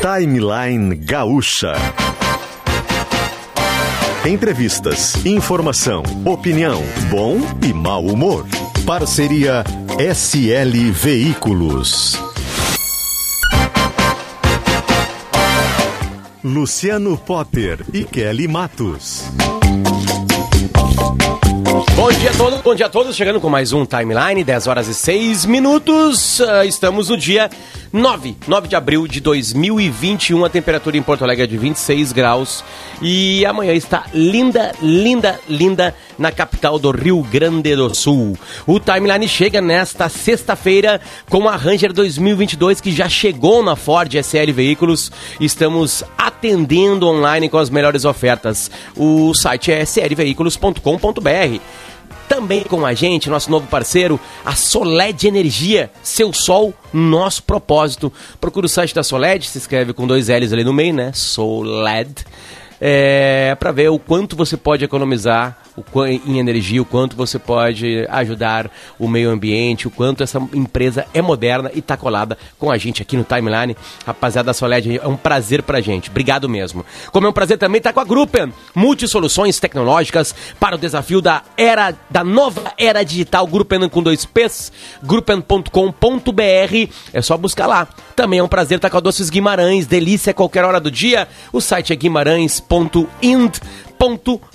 Timeline Gaúcha. Entrevistas, informação, opinião, bom e mau humor. Parceria SL Veículos. Luciano Potter e Kelly Matos. Bom dia a todos, bom dia a todos, chegando com mais um timeline, 10 horas e 6 minutos. Uh, estamos no dia 9, 9 de abril de 2021. A temperatura em Porto Alegre é de 26 graus. E amanhã está linda, linda, linda na capital do Rio Grande do Sul. O timeline chega nesta sexta-feira com a Ranger 2022 que já chegou na Ford SL Veículos. Estamos atendendo online com as melhores ofertas. O site é slveículos.com.br. Também com a gente, nosso novo parceiro, a Soled Energia, seu sol, nosso propósito. Procura o site da Soled, se escreve com dois L's ali no meio, né? Soled. É, para ver o quanto você pode economizar em energia, o quanto você pode ajudar o meio ambiente, o quanto essa empresa é moderna e está colada com a gente aqui no Timeline. Rapaziada da Soled, é um prazer pra gente. Obrigado mesmo. Como é um prazer também estar tá com a Gruppen, multisoluções tecnológicas para o desafio da era da nova era digital, Gruppen com dois P's, gruppen.com.br. É só buscar lá. Também é um prazer estar com a Doces Guimarães, delícia a qualquer hora do dia. O site é guimarães.ind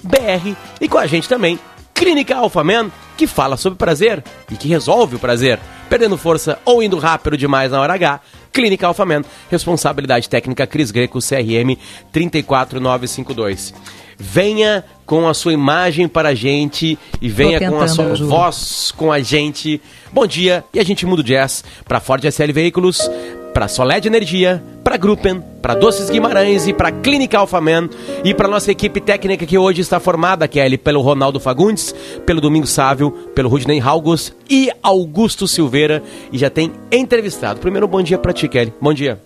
br e com a gente também Clínica Alphaman, que fala sobre prazer e que resolve o prazer, perdendo força ou indo rápido demais na hora H. Clínica Alphaman, responsabilidade técnica Cris Greco, CRM 34952. Venha com a sua imagem para a gente e venha com a sua voz com a gente. Bom dia e a gente muda o jazz para Ford SL Veículos, para Soled Energia, para Gruppen, para Doces Guimarães e para Clínica Alphaman e para nossa equipe técnica que hoje está formada, que é ali pelo Ronaldo Fagundes, pelo Domingo Sávio, pelo Rudney Halgos e Augusto Silveira e já tem entrevistado. Primeiro, bom dia para ti, Kelly. Bom dia.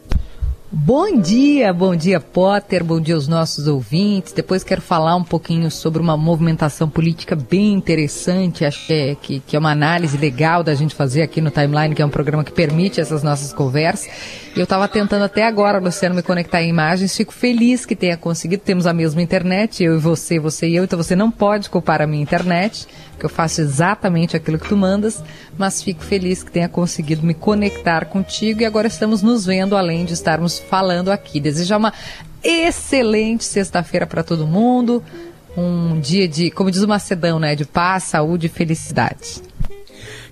Bom dia, bom dia Potter, bom dia aos nossos ouvintes. Depois quero falar um pouquinho sobre uma movimentação política bem interessante, acho que é, que, é uma análise legal da gente fazer aqui no Timeline, que é um programa que permite essas nossas conversas. Eu estava tentando até agora, Luciano, me conectar em imagens, fico feliz que tenha conseguido, temos a mesma internet, eu e você, você e eu, então você não pode culpar a minha internet que eu faço exatamente aquilo que tu mandas, mas fico feliz que tenha conseguido me conectar contigo. E agora estamos nos vendo além de estarmos falando aqui. Desejar uma excelente sexta-feira para todo mundo, um dia de, como diz o Macedão, né, de paz, saúde e felicidade.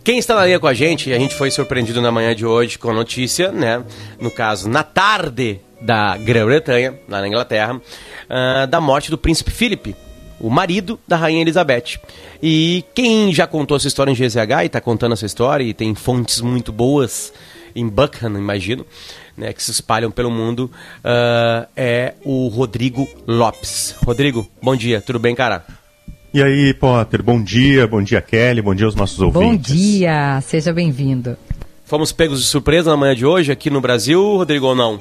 Quem está na linha com a gente, a gente foi surpreendido na manhã de hoje com a notícia, né? No caso, na tarde da Grã-Bretanha, lá na Inglaterra, uh, da morte do príncipe Philip, o marido da rainha Elizabeth. E quem já contou essa história em GZH e está contando essa história e tem fontes muito boas em Buckingham, imagino, né, que se espalham pelo mundo, uh, é o Rodrigo Lopes. Rodrigo, bom dia, tudo bem, cara? E aí, Potter, bom dia, bom dia, Kelly, bom dia aos nossos ouvintes. Bom dia, seja bem-vindo. Fomos pegos de surpresa na manhã de hoje aqui no Brasil, Rodrigo, ou não?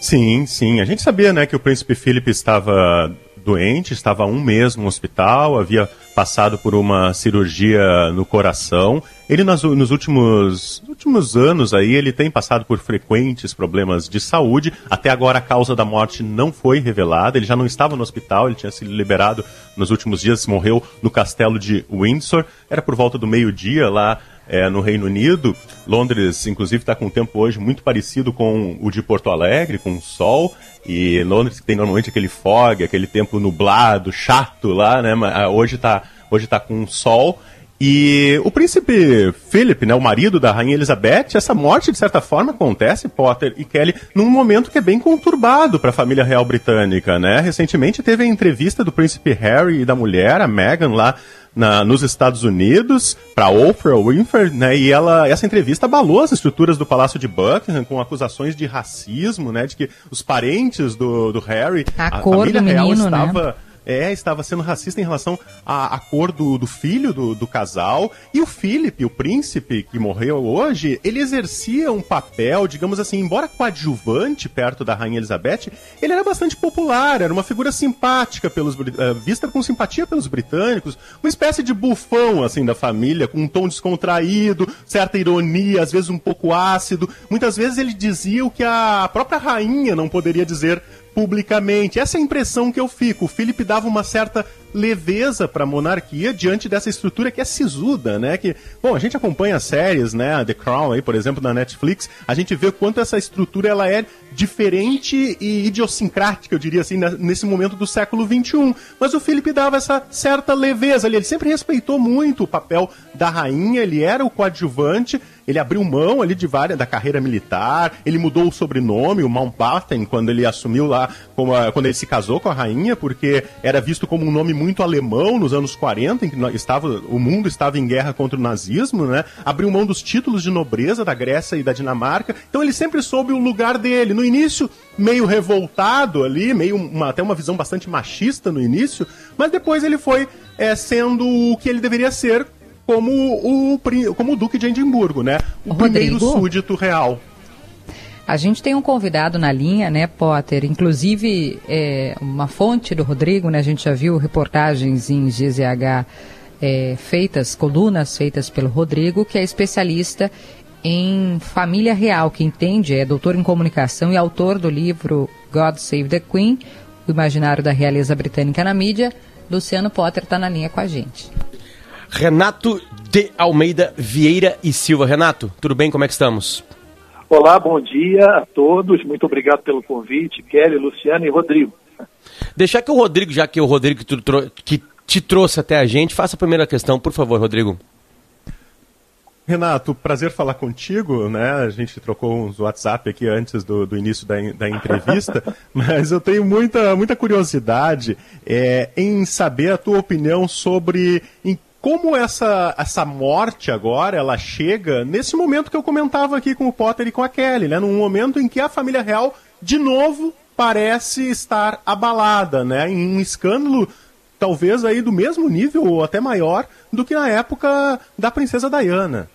Sim, sim. A gente sabia, né, que o príncipe Felipe estava doente, estava há um mês no hospital, havia passado por uma cirurgia no coração. Ele nas, nos últimos, últimos anos aí, ele tem passado por frequentes problemas de saúde. Até agora a causa da morte não foi revelada. Ele já não estava no hospital, ele tinha sido liberado nos últimos dias, morreu no castelo de Windsor. Era por volta do meio-dia lá é, no Reino Unido. Londres, inclusive, está com um tempo hoje muito parecido com o de Porto Alegre, com o sol. E Londres tem normalmente aquele fog, aquele tempo nublado, chato lá, né? Ah, hoje está hoje tá com sol. E o príncipe Philip, né, o marido da rainha Elizabeth, essa morte de certa forma acontece, Potter e Kelly, num momento que é bem conturbado para a família real britânica, né? Recentemente teve a entrevista do príncipe Harry e da mulher, a Meghan, lá na, nos Estados Unidos para Oprah Winfrey, né? E ela, essa entrevista abalou as estruturas do Palácio de Buckingham com acusações de racismo, né? De que os parentes do, do Harry, a, a família real menino, né? estava né? É, estava sendo racista em relação à, à cor do, do filho do, do, casal. E o Philip, o príncipe que morreu hoje, ele exercia um papel, digamos assim, embora coadjuvante perto da Rainha Elizabeth, ele era bastante popular, era uma figura simpática, pelos, uh, vista com simpatia pelos britânicos, uma espécie de bufão, assim, da família, com um tom descontraído, certa ironia, às vezes um pouco ácido. Muitas vezes ele dizia o que a própria rainha não poderia dizer publicamente. Essa é a impressão que eu fico. O Felipe dava uma certa leveza para a monarquia diante dessa estrutura que é sisuda, né? Que, bom, a gente acompanha séries, né? The Crown aí, por exemplo, na Netflix, a gente vê quanto essa estrutura ela é diferente e idiosincrática, eu diria assim, nesse momento do século XXI. Mas o Felipe dava essa certa leveza ali, ele sempre respeitou muito o papel da rainha, ele era o coadjuvante, ele abriu mão ali de várias da carreira militar, ele mudou o sobrenome, o Mountbatten, quando ele assumiu lá, a, quando ele se casou com a rainha, porque era visto como um nome muito alemão nos anos 40, em que estava, o mundo estava em guerra contra o nazismo, né? Abriu mão dos títulos de nobreza da Grécia e da Dinamarca. Então ele sempre soube o lugar dele. No início, meio revoltado ali, meio uma, até uma visão bastante machista no início, mas depois ele foi é, sendo o que ele deveria ser como o, como o Duque de Edimburgo, né? O, o primeiro Rodrigo? súdito real. A gente tem um convidado na linha, né, Potter? Inclusive, é, uma fonte do Rodrigo, né? A gente já viu reportagens em GZH é, feitas, colunas feitas pelo Rodrigo, que é especialista em família real, que entende, é doutor em comunicação e autor do livro God Save the Queen, o imaginário da realeza britânica na mídia. Luciano Potter está na linha com a gente. Renato de Almeida Vieira e Silva. Renato, tudo bem? Como é que estamos? Olá, bom dia a todos. Muito obrigado pelo convite, Kelly, Luciano e Rodrigo. Deixar que o Rodrigo, já que é o Rodrigo que, te trouxe até a gente, faça a primeira questão, por favor, Rodrigo. Renato, prazer falar contigo, né? A gente trocou uns WhatsApp aqui antes do, do início da, da entrevista, mas eu tenho muita, muita curiosidade é, em saber a tua opinião sobre em como essa, essa morte agora, ela chega nesse momento que eu comentava aqui com o Potter e com a Kelly, né? Num momento em que a família real, de novo, parece estar abalada, né? Em um escândalo talvez aí do mesmo nível ou até maior do que na época da princesa Diana.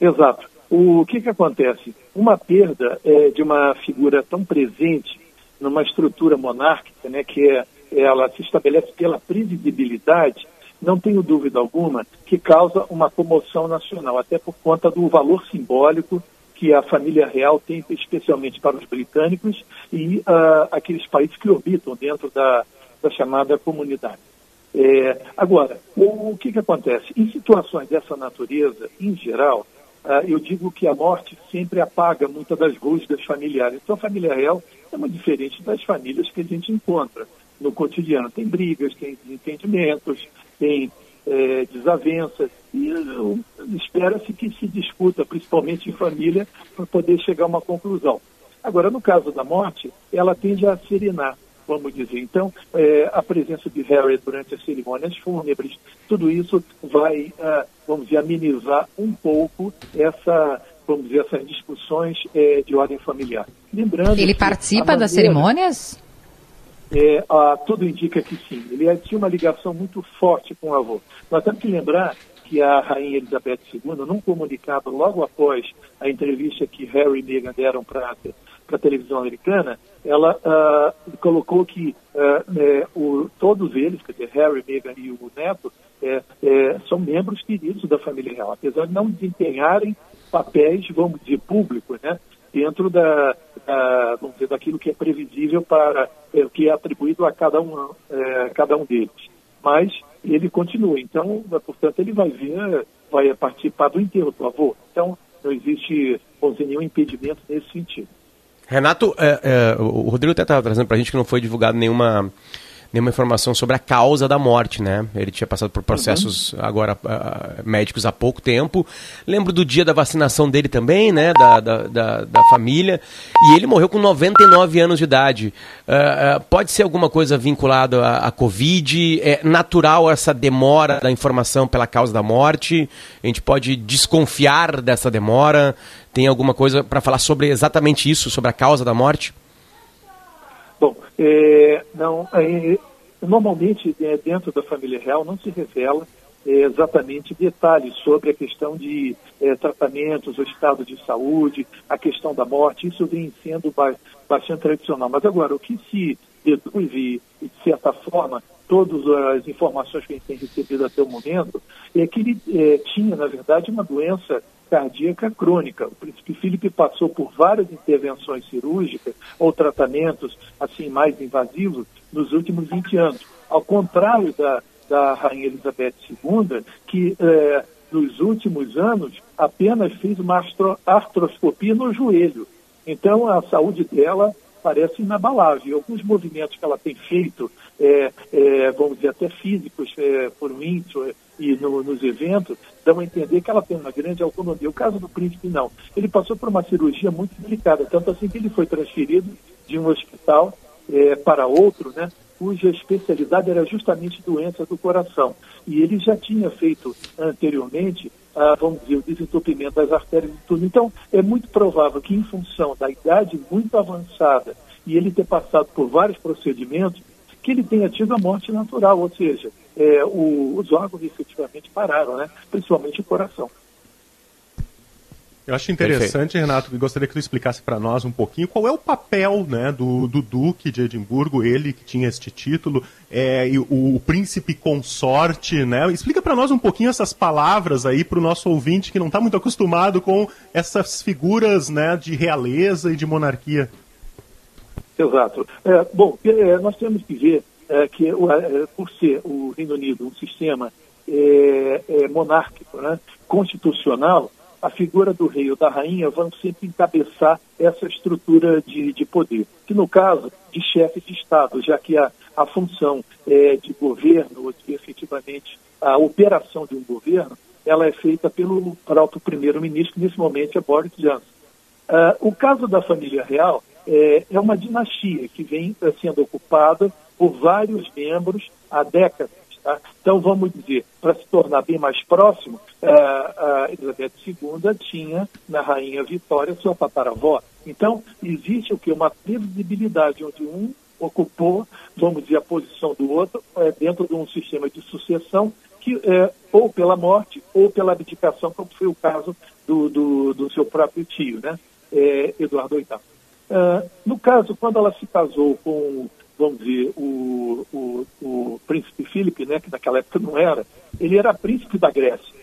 Exato. O que, que acontece? Uma perda é, de uma figura tão presente numa estrutura monárquica, né, que é, ela se estabelece pela previsibilidade, não tenho dúvida alguma que causa uma comoção nacional, até por conta do valor simbólico que a família real tem, especialmente para os britânicos e uh, aqueles países que orbitam dentro da, da chamada comunidade. É, agora, o, o que, que acontece? Em situações dessa natureza, em geral, uh, eu digo que a morte sempre apaga muitas das rusgas familiares. Então, a família real é muito diferente das famílias que a gente encontra no cotidiano. Tem brigas, tem desentendimentos, tem é, desavenças, e espera-se que se discuta, principalmente em família, para poder chegar a uma conclusão. Agora, no caso da morte, ela tende a serenar, vamos dizer. Então, é, a presença de Harry durante as cerimônias fúnebres, tudo isso vai, ah, vamos dizer, amenizar um pouco essa, vamos dizer, essas discussões é, de ordem familiar. Lembrando Ele participa das cerimônias? É, ah, tudo indica que sim. Ele tinha uma ligação muito forte com o avô. Nós temos que lembrar que a rainha Elizabeth II, num comunicado logo após a entrevista que Harry e Meghan deram para a televisão americana, ela ah, colocou que é, o, todos eles, quer dizer, Harry, Meghan e o neto, é, é, são membros queridos da família real, apesar de não desempenharem papéis, vamos dizer, públicos, né? Dentro da, da, vamos dizer, daquilo que é previsível para é, o que é atribuído a cada um, é, cada um deles. Mas ele continua. Então, portanto, ele vai ver, vai participar do enterro do avô. Então, não existe, dizer, nenhum impedimento nesse sentido. Renato, é, é, o Rodrigo até estava trazendo para a gente que não foi divulgado nenhuma nenhuma informação sobre a causa da morte, né? Ele tinha passado por processos uhum. agora uh, médicos há pouco tempo. Lembro do dia da vacinação dele também, né? Da, da, da, da família. E ele morreu com 99 anos de idade. Uh, uh, pode ser alguma coisa vinculada à, à Covid? É natural essa demora da informação pela causa da morte? A gente pode desconfiar dessa demora? Tem alguma coisa para falar sobre exatamente isso, sobre a causa da morte? Bom, é, não, é, normalmente é, dentro da família real não se revela é, exatamente detalhes sobre a questão de é, tratamentos, o estado de saúde, a questão da morte. Isso vem sendo ba bastante tradicional. Mas agora, o que se deduz e, de certa forma, todas as informações que a gente tem recebido até o momento, é que ele é, tinha, na verdade, uma doença cardíaca crônica. O príncipe Felipe passou por várias intervenções cirúrgicas ou tratamentos assim mais invasivos nos últimos 20 anos. Ao contrário da, da rainha Elizabeth II, que é, nos últimos anos apenas fez uma artroscopia no joelho. Então a saúde dela parece inabalável. Alguns movimentos que ela tem feito, é, é, vamos dizer, até físicos, é, por Windsor e no, nos eventos, dão a entender que ela tem uma grande autonomia. O caso do príncipe, não. Ele passou por uma cirurgia muito delicada, tanto assim que ele foi transferido de um hospital é, para outro, né, cuja especialidade era justamente doença do coração. E ele já tinha feito anteriormente, ah, vamos dizer, o desentupimento das artérias e tudo. Então, é muito provável que, em função da idade muito avançada e ele ter passado por vários procedimentos, que ele tenha tido a morte natural, ou seja, é, o, os órgãos efetivamente pararam, né? principalmente o coração. Eu acho interessante, Perfeito. Renato, e gostaria que tu explicasse para nós um pouquinho qual é o papel né, do, do, Duque de Edimburgo, ele que tinha este título, é, e o, o príncipe consorte, né? Explica para nós um pouquinho essas palavras aí para o nosso ouvinte que não está muito acostumado com essas figuras né, de realeza e de monarquia. Exato. É, bom, é, nós temos que ver é, que, é, por ser o Reino Unido um sistema é, é, monárquico, né, constitucional, a figura do rei ou da rainha vão sempre encabeçar essa estrutura de, de poder, que no caso de chefe de Estado, já que a, a função é, de governo, ou de efetivamente a operação de um governo, ela é feita pelo próprio primeiro-ministro, nesse momento é Boris Johnson. Uh, o caso da família real é, é uma dinastia que vem sendo ocupada por vários membros há décadas. Tá? Então, vamos dizer, para se tornar bem mais próximo, a Elizabeth II tinha na Rainha Vitória sua tataravó. Então, existe o que? Uma previsibilidade onde um ocupou, vamos dizer, a posição do outro é, dentro de um sistema de sucessão que é, ou pela morte ou pela abdicação, como foi o caso do, do, do seu próprio tio, né? É, Eduardo VIII. Uh, no caso, quando ela se casou com vamos dizer, o, o, o príncipe Filipe, né, que naquela época não era, ele era príncipe da Grécia.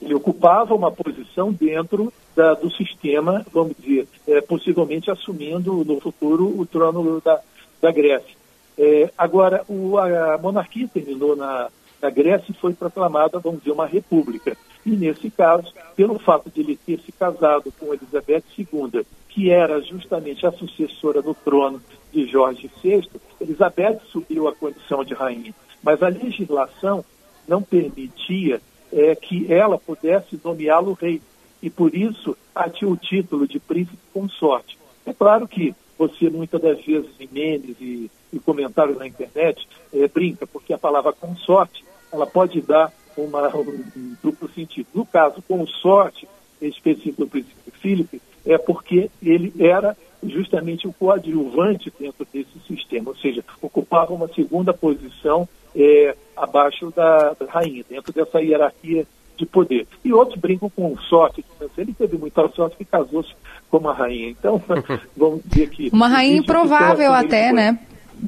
Ele ocupava uma posição dentro da, do sistema, vamos dizer, é, possivelmente assumindo no futuro o trono da, da Grécia. É, agora, o, a monarquia terminou na, na Grécia e foi proclamada, vamos dizer, uma república. E, nesse caso, pelo fato de ele ter se casado com Elizabeth II, que era justamente a sucessora no trono de Jorge VI, Elizabeth subiu à condição de rainha. Mas a legislação não permitia é, que ela pudesse nomeá-lo rei. E por isso tinha o título de príncipe consorte. É claro que você, muitas das vezes, em memes e, e comentários na internet, é, brinca, porque a palavra consorte ela pode dar uma, um, um duplo sentido. No caso, consorte específico do príncipe Filipe, é porque ele era justamente o coadjuvante dentro desse sistema, ou seja, ocupava uma segunda posição é, abaixo da, da, rainha, dentro dessa hierarquia de poder. E outros brincam com sorte, ele teve muita sorte que casou-se com uma rainha. Então, vamos dizer que... Uma rainha improvável até, né,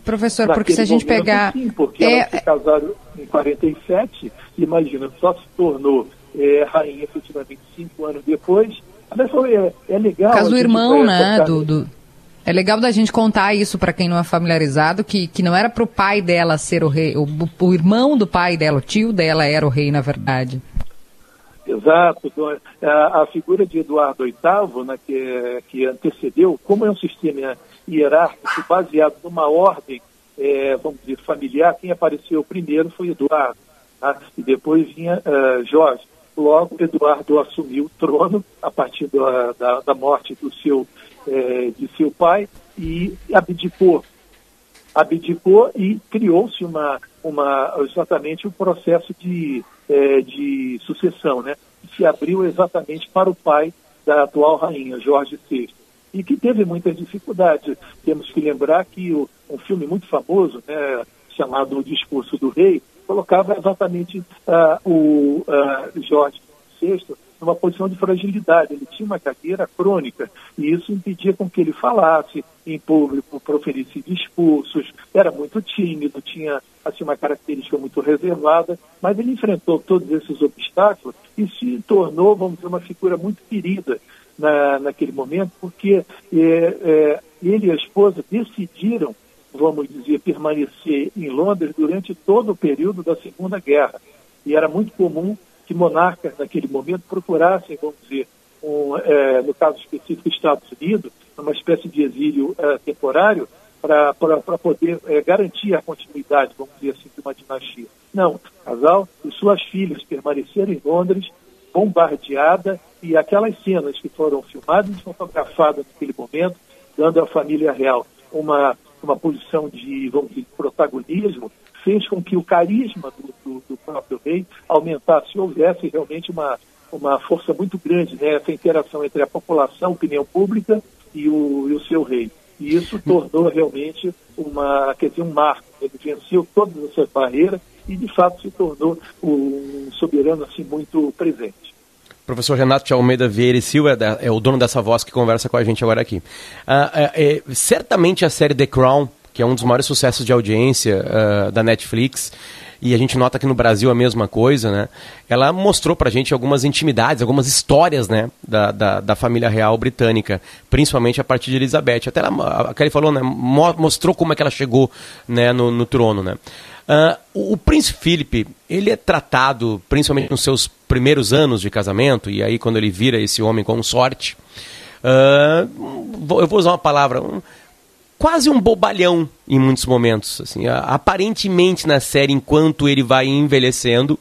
professor? Porque se a gente momento, pegar... Sim, porque é... ela se casaram em 47, imagina, só se tornou é, rainha efetivamente cinco anos depois, é, é legal. Caso do irmão, né? Do, do, É legal da gente contar isso para quem não é familiarizado, que, que não era para o pai dela ser o rei, o, o irmão do pai dela, o tio dela era o rei, na verdade. Exato. A, a, figura de Eduardo VIII, né, que, que antecedeu, como é um sistema hierárquico baseado numa ordem, é, vamos dizer, familiar, quem apareceu primeiro foi Eduardo, tá? e depois vinha uh, Jorge. Logo, Eduardo assumiu o trono a partir da, da, da morte do seu, é, de seu pai e abdicou. Abdicou e criou-se uma, uma, exatamente um processo de, é, de sucessão, né? que se abriu exatamente para o pai da atual rainha, Jorge VI. E que teve muitas dificuldades. Temos que lembrar que o, um filme muito famoso, né, chamado O Discurso do Rei, colocava exatamente uh, o uh, Jorge VI numa posição de fragilidade. Ele tinha uma cadeira crônica e isso impedia com que ele falasse em público, proferisse discursos, era muito tímido, tinha assim, uma característica muito reservada, mas ele enfrentou todos esses obstáculos e se tornou, vamos dizer, uma figura muito querida na, naquele momento, porque é, é, ele e a esposa decidiram, vamos dizer, permanecer em Londres durante todo o período da Segunda Guerra. E era muito comum que monarcas naquele momento procurassem, vamos dizer, um, é, no caso específico, Estados Unidos, uma espécie de exílio é, temporário para poder é, garantir a continuidade, vamos dizer assim, de uma dinastia. Não, o casal e suas filhas permaneceram em Londres, bombardeada, e aquelas cenas que foram filmadas e fotografadas naquele momento, dando à família real uma, uma posição de, vamos dizer, protagonismo, fez com que o carisma do, do, do próprio rei aumentasse houvesse realmente uma, uma força muito grande, né? essa interação entre a população, a opinião pública e o, e o seu rei. E isso tornou realmente uma, quer dizer, um marco. Ele venceu todas essas barreiras e, de fato, se tornou um soberano assim muito presente. Professor Renato de Almeida Vieira e Silva é o dono dessa voz que conversa com a gente agora aqui. Ah, é, é, certamente a série The Crown que é um dos maiores sucessos de audiência uh, da Netflix, e a gente nota que no Brasil a mesma coisa, né? Ela mostrou pra gente algumas intimidades, algumas histórias, né? Da, da, da família real britânica, principalmente a partir de Elizabeth. Até ela, a Kelly falou, né? Mostrou como é que ela chegou né? no, no trono, né? Uh, o, príncipe Philip, ele é tratado, principalmente nos seus primeiros anos de casamento, e aí quando ele vira esse homem com sorte, uh, eu vou usar uma palavra, um, quase um bobalhão em muitos momentos. Assim, aparentemente na série, enquanto ele vai envelhecendo,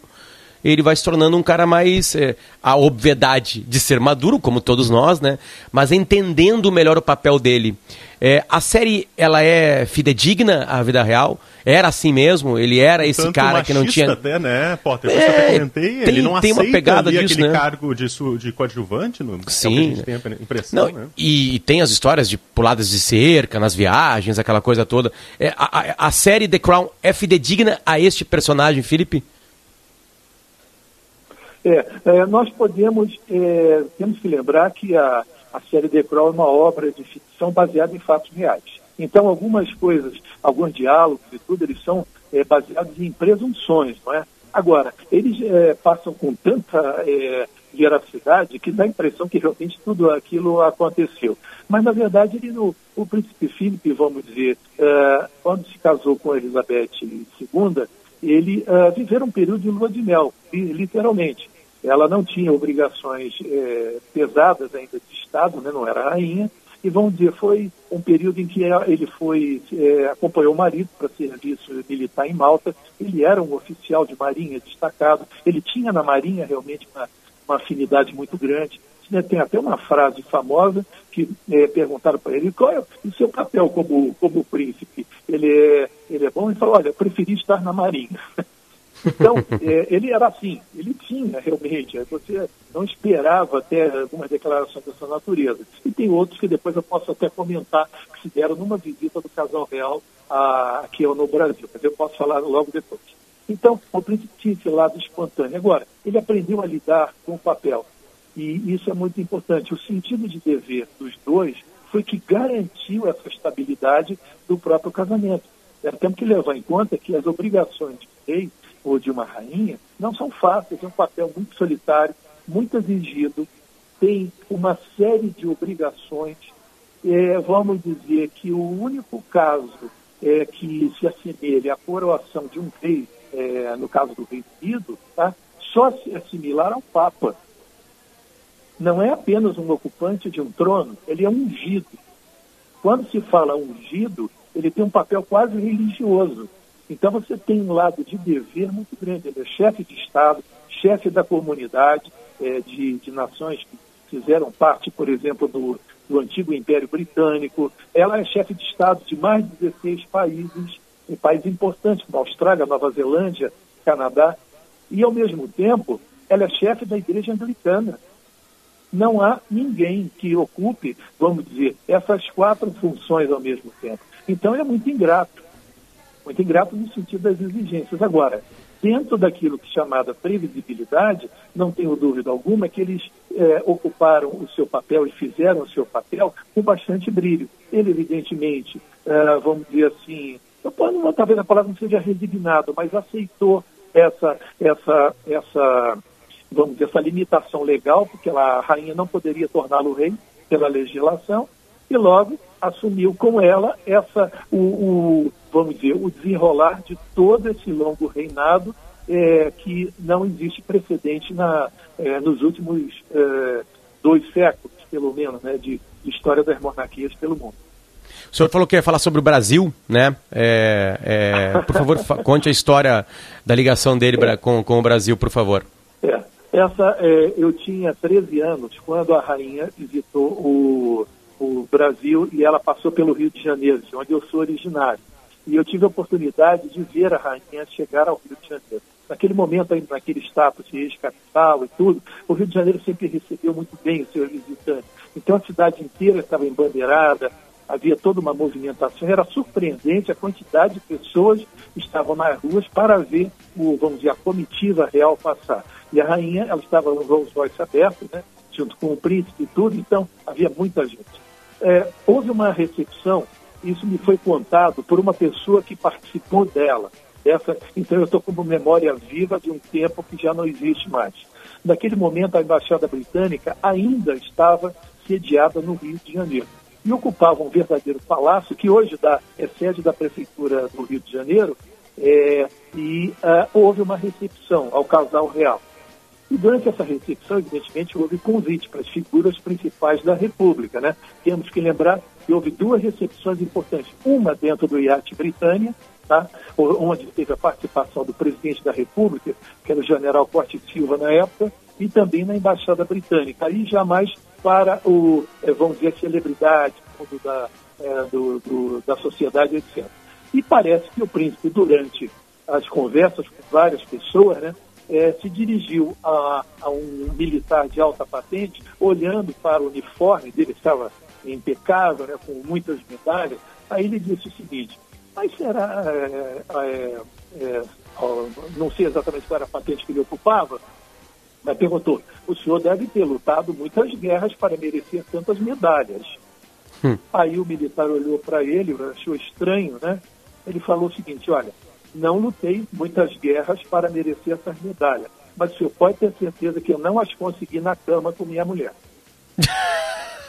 ele vai se tornando um cara mais é, a obviedade de ser maduro, como todos nós, né? Mas entendendo melhor o papel dele. É, a série ela é fidedigna à vida real. Era assim mesmo. Ele era esse Tanto cara que não tinha. Até, né, Potter? Eu é, até comentei. Tem, ele não tem uma pegada disso, aquele né? cargo de, su, de coadjuvante. No, Sim. É o que a gente tem a impressão, não, né? e, e, tem as histórias de puladas de cerca nas viagens, aquela coisa toda. É, a, a, a série The Crown é fidedigna a este personagem, Felipe? É, é, nós podemos, é, temos que lembrar que a, a série The Crown é uma obra de ficção baseada em fatos reais. Então, algumas coisas, alguns diálogos e tudo, eles são é, baseados em presunções, não é? Agora, eles é, passam com tanta é, veracidade que dá a impressão que realmente tudo aquilo aconteceu. Mas, na verdade, ele, no, o príncipe Filipe, vamos dizer, é, quando se casou com Elizabeth II, ele uh, viveram um período de lua de mel, literalmente. Ela não tinha obrigações é, pesadas ainda de Estado, né, não era rainha, e vamos dizer, foi um período em que ele foi, é, acompanhou o marido para serviço militar em Malta, ele era um oficial de marinha destacado, ele tinha na marinha realmente uma, uma afinidade muito grande, tem até uma frase famosa que é, perguntaram para ele qual é o seu papel como, como príncipe. Ele é, ele é bom? Ele falou, olha, preferi estar na marinha. Então, é, ele era assim, ele tinha realmente, você não esperava até algumas declarações dessa natureza. E tem outros que depois eu posso até comentar que se deram numa visita do casal real a, aqui no Brasil, mas eu posso falar logo depois. Então, o príncipe tinha esse lado espontâneo. Agora, ele aprendeu a lidar com o papel. E isso é muito importante. O sentido de dever dos dois foi que garantiu essa estabilidade do próprio casamento. É, temos que levar em conta que as obrigações de rei ou de uma rainha não são fáceis, é um papel muito solitário, muito exigido, tem uma série de obrigações. É, vamos dizer que o único caso é, que se assemelha à coroação de um rei, é, no caso do Reino Unido, tá? só se assimilar ao Papa. Não é apenas um ocupante de um trono, ele é ungido. Quando se fala ungido, ele tem um papel quase religioso. Então você tem um lado de dever muito grande. Ele é chefe de Estado, chefe da comunidade é, de, de nações que fizeram parte, por exemplo, do, do antigo Império Britânico. Ela é chefe de Estado de mais de 16 países, em países importantes, como Austrália, Nova Zelândia, Canadá. E, ao mesmo tempo, ela é chefe da Igreja Anglicana. Não há ninguém que ocupe, vamos dizer, essas quatro funções ao mesmo tempo. Então é muito ingrato. Muito ingrato no sentido das exigências. Agora, dentro daquilo que é chamada previsibilidade, não tenho dúvida alguma que eles é, ocuparam o seu papel e fizeram o seu papel com bastante brilho. Ele, evidentemente, é, vamos dizer assim, posso, talvez a palavra não seja resignado, mas aceitou essa, essa, essa, vamos dizer, essa limitação legal, porque a rainha não poderia torná-lo rei pela legislação, e logo assumiu com ela essa, o, o vamos dizer, o desenrolar de todo esse longo reinado é, que não existe precedente na, é, nos últimos é, dois séculos, pelo menos, né, de, de história das monarquias pelo mundo. O senhor falou que ia falar sobre o Brasil, né? É, é, por favor, conte a história da ligação dele com, com o Brasil, por favor. É, essa, é, eu tinha 13 anos quando a rainha visitou o, o Brasil e ela passou pelo Rio de Janeiro, de onde eu sou originário. E eu tive a oportunidade de ver a rainha chegar ao Rio de Janeiro. Naquele momento, ainda naquele status de ex-capital e tudo, o Rio de Janeiro sempre recebeu muito bem os seus visitantes. Então a cidade inteira estava embandeirada, havia toda uma movimentação. Era surpreendente a quantidade de pessoas que estavam nas ruas para ver o, vamos dizer, a comitiva real passar. E a rainha, ela estava no Rolls Royce aberto, né, junto com o príncipe e tudo, então havia muita gente. É, houve uma recepção, isso me foi contado por uma pessoa que participou dela. Essa, então eu estou com uma memória viva de um tempo que já não existe mais. Naquele momento a embaixada britânica ainda estava sediada no Rio de Janeiro e ocupava um verdadeiro palácio que hoje dá, é sede da prefeitura do Rio de Janeiro é, e uh, houve uma recepção ao casal real. E durante essa recepção, evidentemente, houve convite para as figuras principais da República. Né? Temos que lembrar que houve duas recepções importantes. Uma dentro do iate Britânia, tá? onde teve a participação do presidente da República, que era o general Corte Silva na época, e também na Embaixada Britânica. Aí jamais para o, eh, vamos dizer, celebridade da, é, do, do, da sociedade, etc. E parece que o príncipe, durante as conversas com várias pessoas, né, é, se dirigiu a, a, um militar de alta patente, olhando para o uniforme dele, estava impecável, né, com muitas medalhas. Aí ele disse o seguinte: Mas será. É, é, é não sei exatamente qual era a patente que ele ocupava, mas perguntou: o senhor deve ter lutado muitas guerras para merecer tantas medalhas. Hum. Aí o militar olhou para ele, achou estranho, né? Ele falou o seguinte: olha não lutei muitas guerras para merecer essas medalhas, mas o senhor pode ter certeza que eu não as consegui na cama com minha mulher.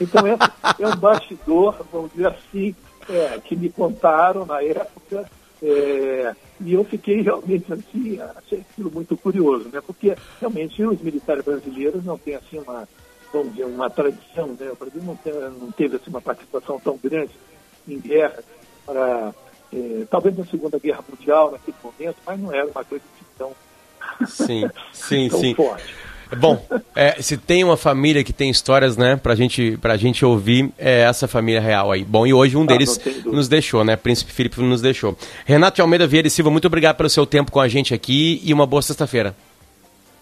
Então, é, é um bastidor, vamos dizer assim, é, que me contaram na época, é, e eu fiquei realmente assim, achei aquilo muito curioso, né? Porque realmente os militares brasileiros não têm assim uma, vamos dizer, uma tradição, né? O Brasil não, tem, não teve assim, uma participação tão grande em guerra para é, talvez na Segunda Guerra Mundial, naquele momento, mas não era uma coisa assim tão, sim, sim, tão sim. forte. Bom, é, se tem uma família que tem histórias, né, pra gente, pra gente ouvir, é essa família real aí. Bom, e hoje um ah, deles nos deixou, né, Príncipe Felipe nos deixou. Renato de Almeida Vieira e Silva, muito obrigado pelo seu tempo com a gente aqui e uma boa sexta-feira.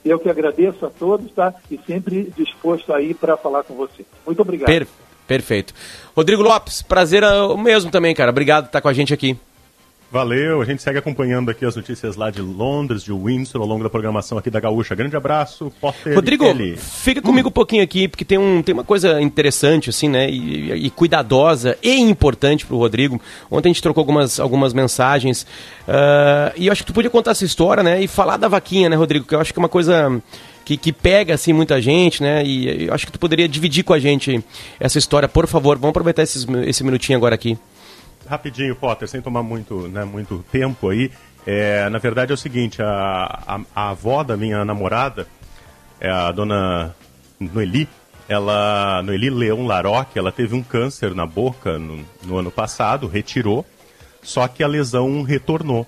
Eu que agradeço a todos, tá? E sempre disposto aí para falar com você. Muito obrigado. Perfeito. Perfeito. Rodrigo Lopes, prazer é o mesmo também, cara. Obrigado por estar com a gente aqui. Valeu, a gente segue acompanhando aqui as notícias lá de Londres, de Windsor, ao longo da programação aqui da Gaúcha. Grande abraço, Potter Rodrigo, fica comigo hum. um pouquinho aqui, porque tem, um, tem uma coisa interessante, assim, né, e, e cuidadosa e importante para o Rodrigo. Ontem a gente trocou algumas, algumas mensagens, uh, e eu acho que tu podia contar essa história, né, e falar da vaquinha, né, Rodrigo, que eu acho que é uma coisa que, que pega assim muita gente, né? E eu acho que tu poderia dividir com a gente essa história, por favor. Vamos aproveitar esses, esse minutinho agora aqui. Rapidinho, Potter, sem tomar muito, né, muito tempo aí. É, na verdade é o seguinte, a, a, a avó da minha namorada, é a dona Noeli, ela, Noeli Leão Laroque, ela teve um câncer na boca no, no ano passado, retirou, só que a lesão retornou.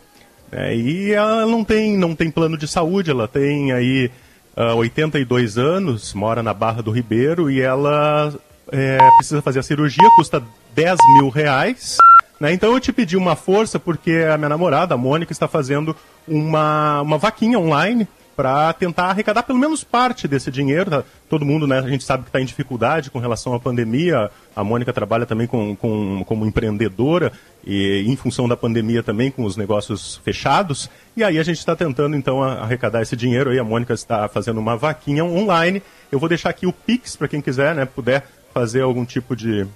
É, e ela não tem, não tem plano de saúde, ela tem aí uh, 82 anos, mora na Barra do Ribeiro e ela é, precisa fazer a cirurgia, custa 10 mil reais. Né? Então eu te pedi uma força porque a minha namorada, a Mônica, está fazendo uma, uma vaquinha online para tentar arrecadar pelo menos parte desse dinheiro. Tá? Todo mundo, né, a gente sabe que está em dificuldade com relação à pandemia. A Mônica trabalha também com, com, como empreendedora e em função da pandemia também com os negócios fechados. E aí a gente está tentando então arrecadar esse dinheiro. Aí a Mônica está fazendo uma vaquinha online. Eu vou deixar aqui o Pix para quem quiser, né, puder fazer algum tipo de,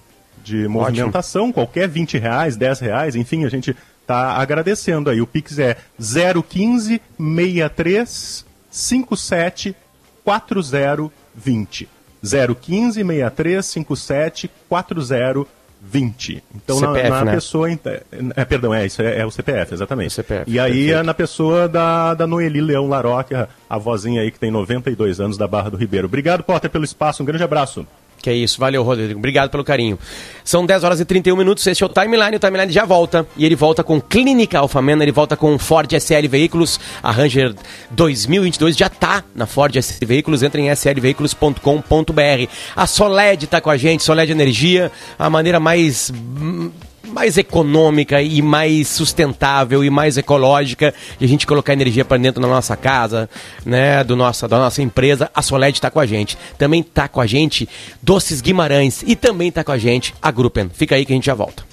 de movimentação, Ótimo. qualquer 20 reais, 10 reais, enfim, a gente está agradecendo aí. O Pix é 015 63 57 4020. 015 63 57 4020. Então, CPF, na, na né? pessoa. É, perdão, é isso, é, é, o CPF, exatamente. O CPF, e aí perfeito. é na pessoa da, da Noeli Leão Laroque, a, a vozinha aí que tem 92 anos da Barra do Ribeiro. Obrigado, Potter, pelo espaço. Um grande abraço. Que é isso, valeu, Rodrigo. Obrigado pelo carinho. São 10 horas e 31 minutos, esse é o Timeline. O Timeline já volta. E ele volta com Clínica Alfamena, ele volta com Ford SL Veículos. A Ranger 2022 já tá na Ford SL Veículos. Entra em slveículos.com.br. A Soled tá com a gente, Soled Energia, a maneira mais mais econômica e mais sustentável e mais ecológica de a gente colocar energia para dentro da nossa casa, né, do nossa, da nossa empresa, a Soled está com a gente. Também está com a gente Doces Guimarães e também está com a gente a Gruppen. Fica aí que a gente já volta.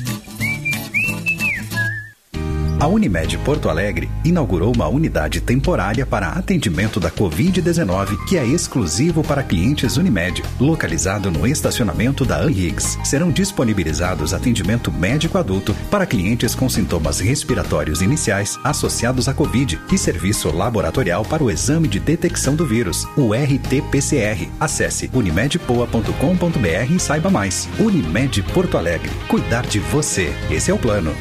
A Unimed Porto Alegre inaugurou uma unidade temporária para atendimento da Covid-19 que é exclusivo para clientes Unimed, localizado no estacionamento da Anhiggs. Serão disponibilizados atendimento médico adulto para clientes com sintomas respiratórios iniciais associados à Covid e serviço laboratorial para o exame de detecção do vírus, o RT-PCR. Acesse unimedpoa.com.br e saiba mais. Unimed Porto Alegre. Cuidar de você. Esse é o plano.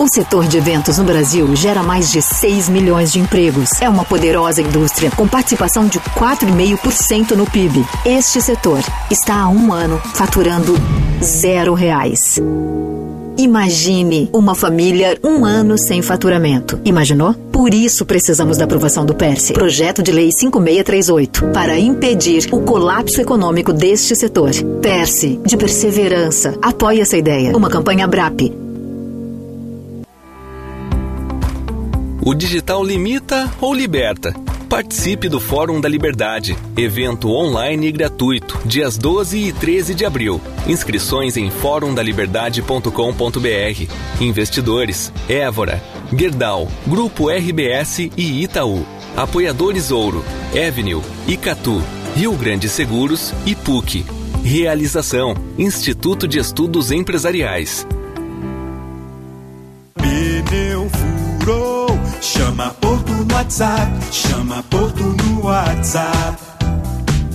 O setor de eventos no Brasil gera mais de 6 milhões de empregos. É uma poderosa indústria com participação de 4,5% no PIB. Este setor está há um ano faturando zero reais. Imagine uma família um ano sem faturamento. Imaginou? Por isso precisamos da aprovação do PERSE, Projeto de Lei 5638, para impedir o colapso econômico deste setor. PERSE, de perseverança. Apoie essa ideia. Uma campanha BRAP O digital limita ou liberta? Participe do Fórum da Liberdade, evento online e gratuito, dias 12 e 13 de abril. Inscrições em forumdaliberdade.com.br. Investidores: Évora, Gerdau, Grupo RBS e Itaú. Apoiadores Ouro, Avenue, Icatu, Rio Grande Seguros e PUC. Realização: Instituto de Estudos Empresariais. Chama Porto no WhatsApp, chama Porto no WhatsApp.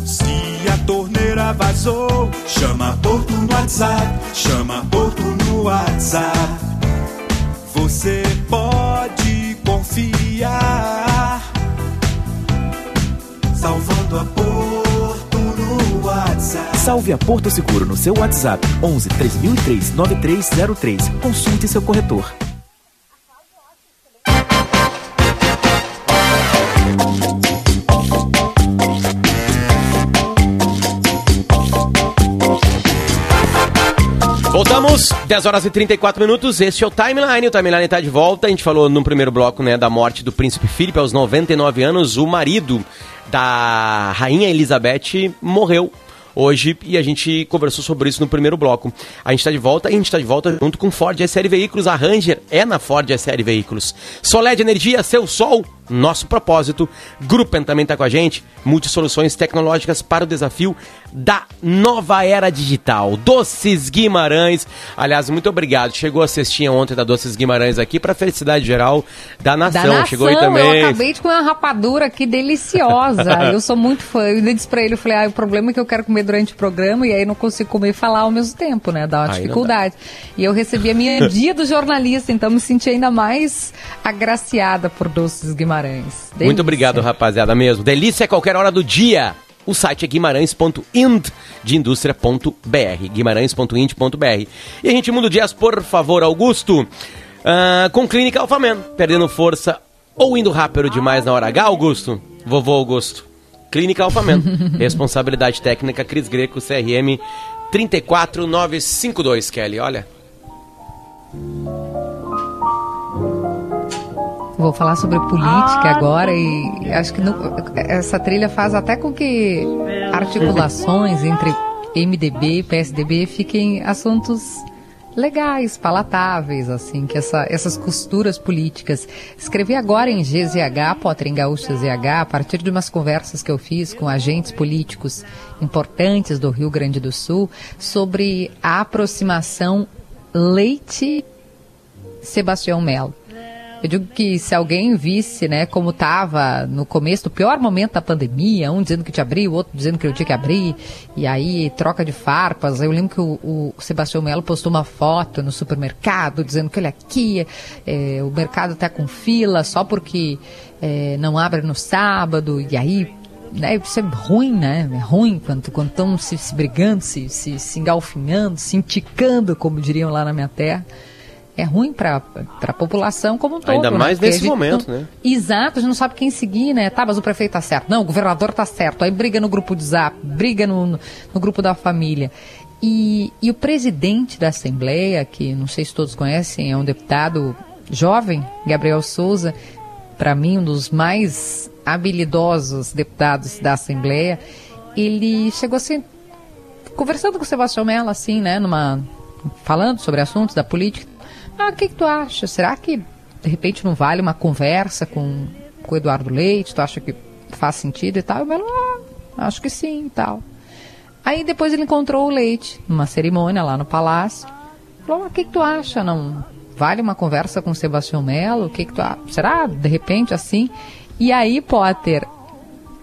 Se a torneira vazou, chama Porto no WhatsApp, chama Porto no WhatsApp. Você pode confiar, salvando a Porto no WhatsApp. Salve a Porto Seguro no seu WhatsApp 11 3003 9303. Consulte seu corretor. Voltamos, 10 horas e 34 minutos. Este é o Timeline. O Timeline está de volta. A gente falou no primeiro bloco né, da morte do príncipe Filipe aos 99 anos. O marido da rainha Elizabeth morreu hoje e a gente conversou sobre isso no primeiro bloco. A gente está de volta e a gente está de volta junto com Ford SL Veículos. A Ranger é na Ford SL Veículos. Solé de Energia, seu sol nosso propósito. Gruppen também está com a gente, multisoluções tecnológicas para o desafio da nova era digital. Doces Guimarães, aliás, muito obrigado. Chegou a cestinha ontem da Doces Guimarães aqui para felicidade geral da nação. Da nação, Chegou aí também. eu acabei de comer uma rapadura aqui deliciosa. eu sou muito fã. Eu disse pra ele, eu falei, ah, o problema é que eu quero comer durante o programa e aí não consigo comer e falar ao mesmo tempo, né? Dá uma Aí dificuldade. E eu recebi a minha dia do jornalista, então me senti ainda mais agraciada por Doces Guimarães. Muito Delícia. obrigado, rapaziada, mesmo. Delícia a qualquer hora do dia. O site é guimarães.ind de indústria.br, guimarães.ind.br. E a gente muda o dias, por favor, Augusto, ah, com Clínica Alfamen, perdendo força ou indo rápido demais na hora H, Augusto? Vovô Augusto. Clínica Alfamen, responsabilidade técnica Cris Greco, CRM 34952, Kelly, olha. Vou falar sobre política agora e acho que no- essa trilha faz até com que articulações entre MDB e PSDB fiquem assuntos legais, palatáveis, assim, que essa- essas costuras políticas. Escrevi agora em GZH, Potter em Gaúcho ZH, a partir de umas conversas que eu fiz com agentes políticos importantes do Rio Grande do Sul sobre a aproximação Leite-Sebastião Melo. Eu digo que se alguém visse, né, como estava no começo do pior momento da pandemia, um dizendo que tinha abrir, o outro dizendo que não tinha que abrir, e aí troca de farpas. Eu lembro que o, o Sebastião Melo postou uma foto no supermercado dizendo que olha aqui, é, o mercado está com fila só porque é, não abre no sábado, e aí né, isso é ruim, né? É ruim quando estão se, se brigando, se, se, se engalfinhando, se enticando, como diriam lá na minha terra. É ruim para a população como um todo. Ainda né? mais a nesse gente momento, não- né? Exato, a gente não sabe quem seguir, né? Tá, mas o prefeito tá certo. Não, o governador tá certo. Aí briga no grupo de zap, briga no, no, no grupo da família. E, e o presidente da Assembleia, que não sei se todos conhecem, é um deputado jovem, Gabriel Souza, para mim um dos mais habilidosos deputados da Assembleia, ele chegou assim, conversando com o Sebastião Mello, assim, né, numa, falando sobre assuntos da política. Ah, o que, que tu acha? Será que de repente não vale uma conversa com, com o Eduardo Leite? Tu acha que faz sentido e tal? Eu Melo, ah, acho que sim e tal. Aí depois ele encontrou o Leite numa cerimônia lá no palácio. Falou, ah, o que, que tu acha? Não vale uma conversa com o Sebastião Mello? O que, que tu acha? Será de repente assim? E aí, Potter,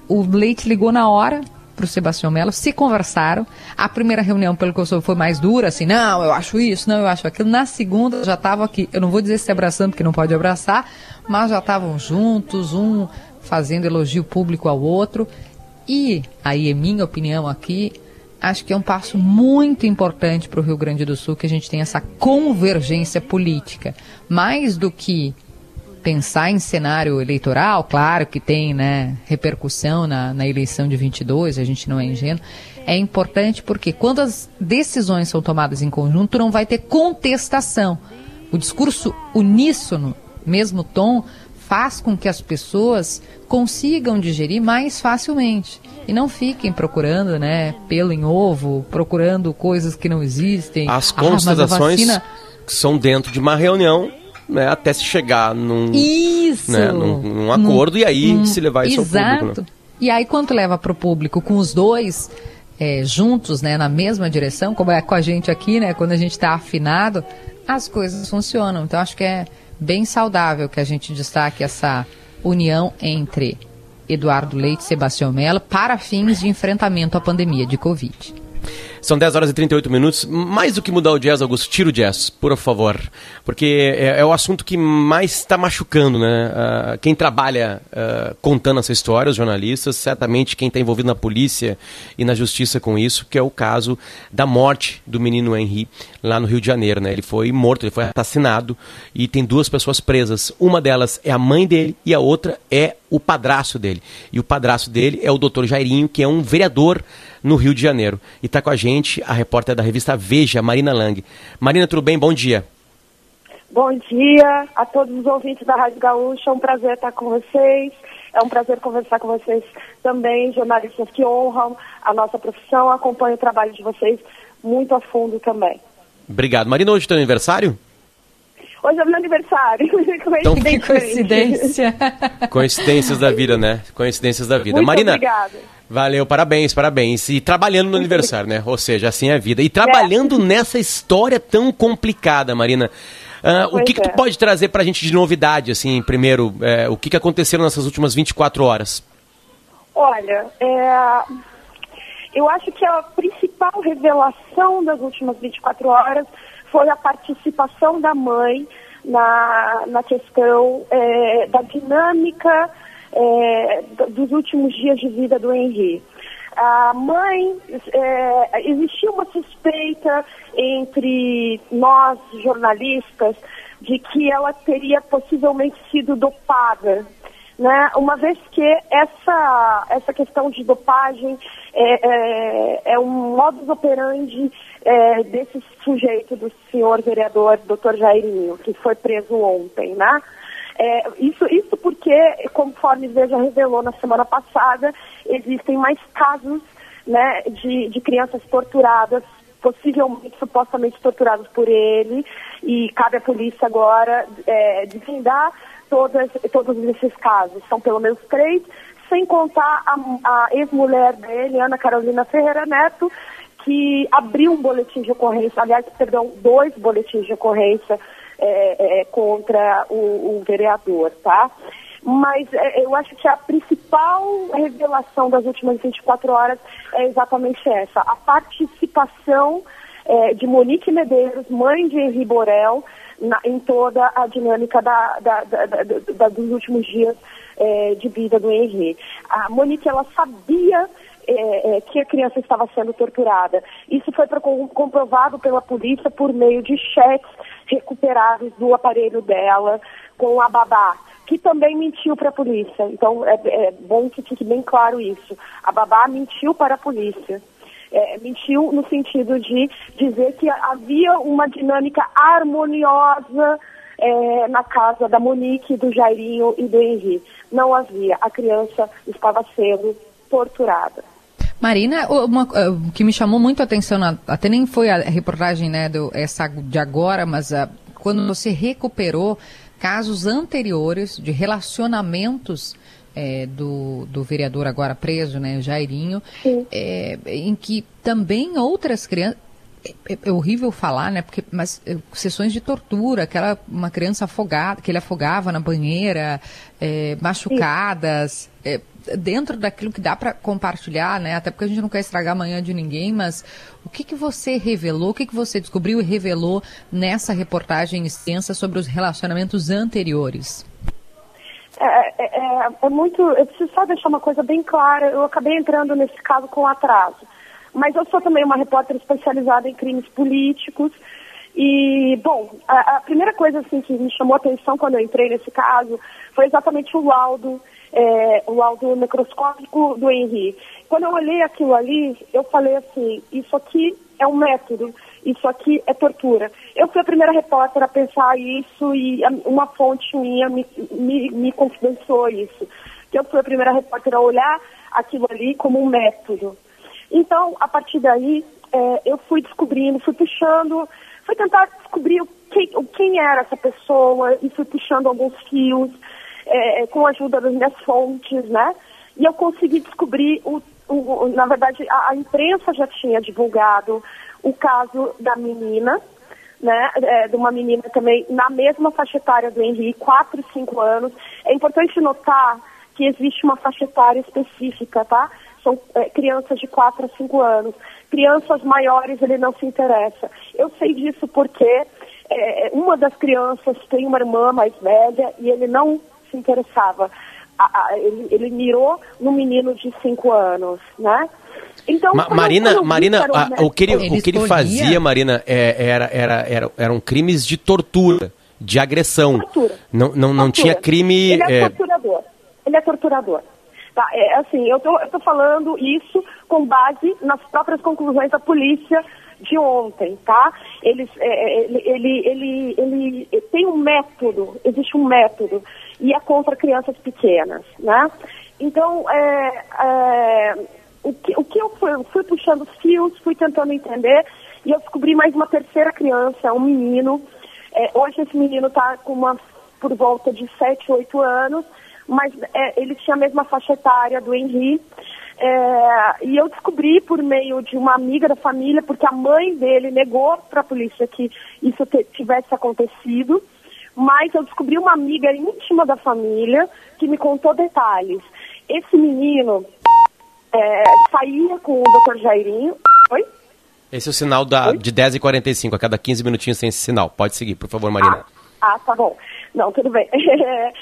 o Leite ligou na hora pro Sebastião Mello, se conversaram. A primeira reunião, pelo que eu soube, foi mais dura, assim, não, eu acho isso, não, eu acho aquilo. Na segunda, já estavam aqui, eu não vou dizer se abraçando, porque não pode abraçar, mas já estavam juntos, um fazendo elogio público ao outro. E, aí é minha opinião aqui, acho que é um passo muito importante para o Rio Grande do Sul que a gente tem essa convergência política. Mais do que pensar em cenário eleitoral, claro que tem né, repercussão na, na eleição de 22, a gente não é ingênuo, é importante porque quando as decisões são tomadas em conjunto, não vai ter contestação. O discurso uníssono, mesmo tom, faz com que as pessoas consigam digerir mais facilmente e não fiquem procurando, né, pelo em ovo, procurando coisas que não existem. As Ah, constatações vacina- são dentro de uma reunião, né, até se chegar num, Isso! né, num, num acordo e aí Num- se levar isso Exato. ao público. Né? E aí, quando leva para o público com os dois é, juntos, né, na mesma direção, como é com a gente aqui, né, quando a gente está afinado, as coisas funcionam. Então, acho que é bem saudável que a gente destaque essa união entre Eduardo Leite e Sebastião Mello para fins de enfrentamento à pandemia de Covid. São 10 horas e 38 minutos. Mais do que mudar o jazz, Augusto, tira o jazz, por favor. Porque é, é o assunto que mais está machucando, né? Ah, quem trabalha ah, contando essa história, os jornalistas, certamente quem está envolvido na polícia e na justiça com isso, que é o caso da morte do menino Henry lá no Rio de Janeiro, né? Ele foi morto, ele foi assassinado e tem duas pessoas presas. Uma delas é a mãe dele e a outra é o padraço dele. E o padraço dele é o doutor Jairinho, que é um vereador no Rio de Janeiro. E está com a gente a repórter da revista Veja, Marina Lang. Marina, tudo bem? Bom dia. Bom dia a todos os ouvintes da Rádio Gaúcha. É um prazer estar com vocês. É um prazer conversar com vocês também, jornalistas que honram a nossa profissão. Acompanho o trabalho de vocês muito a fundo também. Obrigado. Marina, hoje é teu aniversário? Hoje é meu aniversário. Então, Que coincidência. Coincidências da vida, né? Coincidências da vida. Muito Marina, obrigada. valeu, parabéns, parabéns. E trabalhando no aniversário, né? Ou seja, assim é a vida. E trabalhando nessa história tão complicada, Marina. ah, o que, que tu é. pode trazer pra gente de novidade, assim, primeiro? é, o que, que aconteceu nessas últimas 24 horas? Olha, é, eu acho que a principal revelação das últimas 24 horas foi a participação da mãe na, na questão é, da dinâmica é, dos últimos dias de vida do Henri. A mãe, é, existia uma suspeita entre nós, jornalistas, de que ela teria possivelmente sido dopada né? Uma vez que essa, essa questão de dopagem é, é, é um modus operandi é, desse sujeito, do senhor vereador Dr. Jairinho, que foi preso ontem, né? É, isso, isso porque, conforme Veja revelou na semana passada, existem mais casos né, de, de crianças torturadas, possivelmente, supostamente torturadas por ele, e cabe à polícia agora é, desvendar todas, todos esses casos. São pelo menos três, sem contar a, a ex-mulher dele, Ana Carolina Ferreira Neto, que abriu um boletim de ocorrência, aliás, perdão, dois boletins de ocorrência é, é, contra o, o vereador, tá? Mas é, eu acho que a principal revelação das últimas 24 horas é exatamente essa, a participação é, de Monique Medeiros, mãe de Henri Borel, na- em toda a dinâmica da- da- da- dos últimos dias é, de vida do Henri. A Monique, ela sabia é, é, que a criança estava sendo torturada. Isso foi pro- comprovado pela polícia por meio de cheques recuperados do aparelho dela com a babá, que também mentiu para a polícia. Então é, é bom que fique bem claro isso. A babá mentiu para a polícia. É, mentiu no sentido de dizer que havia uma dinâmica harmoniosa é, na casa da Monique, do Jairinho e do Henri. Não havia. A criança estava sendo torturada. Marina, o- uma- o que me chamou muito a atenção, até nem foi a reportagem né, do, essa de agora, mas ah, quando você recuperou casos anteriores de relacionamentos eh, do, do vereador agora preso, né, Jairinho, eh, em que também outras crianças. É, é horrível falar, né? Porque, mas eh, sessões de tortura, aquela uma criança afogada, que ele afogava na banheira, eh, machucadas, eh, dentro daquilo que dá para compartilhar, né? Até porque a gente não quer estragar a manhã de ninguém, mas o que que você revelou, o que que você descobriu e revelou nessa reportagem extensa sobre os relacionamentos anteriores? É, é- é- é muito. Eu preciso só deixar uma coisa bem clara. Eu acabei entrando nesse caso com atraso. Mas eu sou também uma repórter especializada em crimes políticos. E, bom, a, a primeira coisa assim, que me chamou a atenção quando eu entrei nesse caso foi exatamente o laudo, é, o laudo necroscópico do Henri. Quando eu olhei aquilo ali, eu falei assim, isso aqui é um método, isso aqui é tortura. Eu fui a primeira repórter a pensar isso e uma fonte minha me, me, me confidenciou isso. Que eu fui a primeira repórter a olhar aquilo ali como um método. Então, a partir daí, é, eu fui descobrindo, fui puxando, fui tentar descobrir quem, quem era essa pessoa e fui puxando alguns fios é, com a ajuda das minhas fontes, né? E eu consegui descobrir, o, o- na verdade, a, a imprensa já tinha divulgado o caso da menina, né, é, de uma menina também na mesma faixa etária do Henrique, 4 e 5 anos. É importante notar que existe uma faixa etária específica, tá? São é, crianças de 4 a 5 anos. Crianças maiores ele não se interessa. Eu sei disso porque é, uma das crianças tem uma irmã mais velha e ele não se interessava. A- a- ele, ele mirou no menino de 5 anos, né? Então, Ma- Marina, Marina, a- o que ele, médico- o que ele fazia, Marina, é- era, era, era- eram crimes de tortura, de agressão. Tortura. Não, não, não tinha Tortura. crime. Ele é, é, torturador. Ele é torturador. Tá, é, assim, eu tô, eu tô falando isso com base nas próprias conclusões da polícia de ontem, tá? Eles, é, ele, ele, ele, ele tem um método, existe um método, e é contra crianças pequenas, né? Então, é, é, o, que, o que eu fui, eu fui puxando os fios, fui tentando entender, e eu descobri mais uma terceira criança, um menino, É, hoje esse menino está com uma por volta de 7, 8 anos, mas é, ele tinha a mesma faixa etária do Henri. É, e eu descobri por meio de uma amiga da família, porque a mãe dele negou para a polícia que isso tivesse acontecido, mas eu descobri uma amiga íntima da família que me contou detalhes. Esse menino é, saía com o Dr. Jairinho. Oi? Esse é o sinal da, de 10h45, a cada 15 minutinhos tem esse sinal. Pode seguir, por favor, Marina. Ah, tá bom. Não, tudo bem.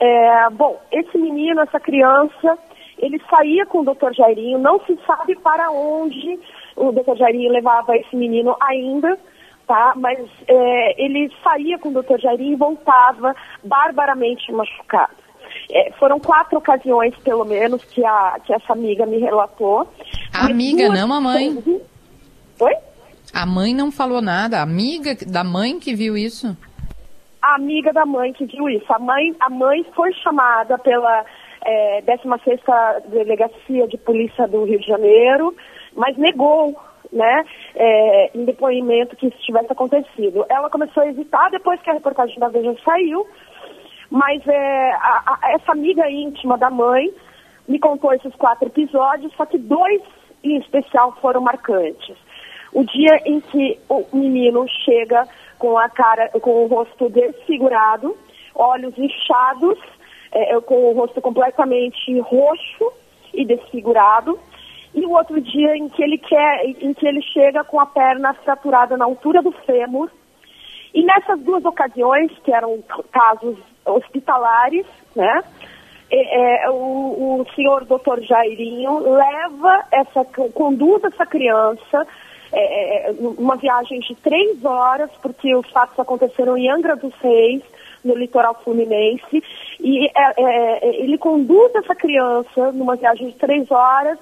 É, bom, esse menino, essa criança, ele saía com o Dr. Jairinho, não se sabe para onde o Dr. Jairinho levava esse menino ainda, tá? Mas é, ele saía com o Dr. Jairinho e voltava barbaramente machucado. É, foram quatro ocasiões, pelo menos, que, a, que essa amiga me relatou. A amiga, não a mãe. Oi? A mãe não falou nada. A amiga da mãe que viu isso? a amiga da mãe que viu isso. A mãe, a mãe foi chamada pela é, 16ª Delegacia de Polícia do Rio de Janeiro, mas negou, né, é, em depoimento que isso tivesse acontecido. Ela começou a hesitar depois que a reportagem da Veja saiu, mas é, a- a- essa amiga íntima da mãe me contou esses quatro episódios, só que dois em especial foram marcantes. O dia em que o menino chega com a cara, com o rosto desfigurado, olhos inchados, é, com o rosto completamente roxo e desfigurado. E o outro dia em que ele quer, em que ele chega com a perna fraturada na altura do fêmur. E nessas duas ocasiões, que eram casos hospitalares, né? é, é, o, o senhor doutor Jairinho leva essa, conduz essa criança é, é, uma viagem de três horas, porque os fatos aconteceram em Angra dos Reis, no litoral fluminense, e é, é, ele conduz essa criança numa viagem de três horas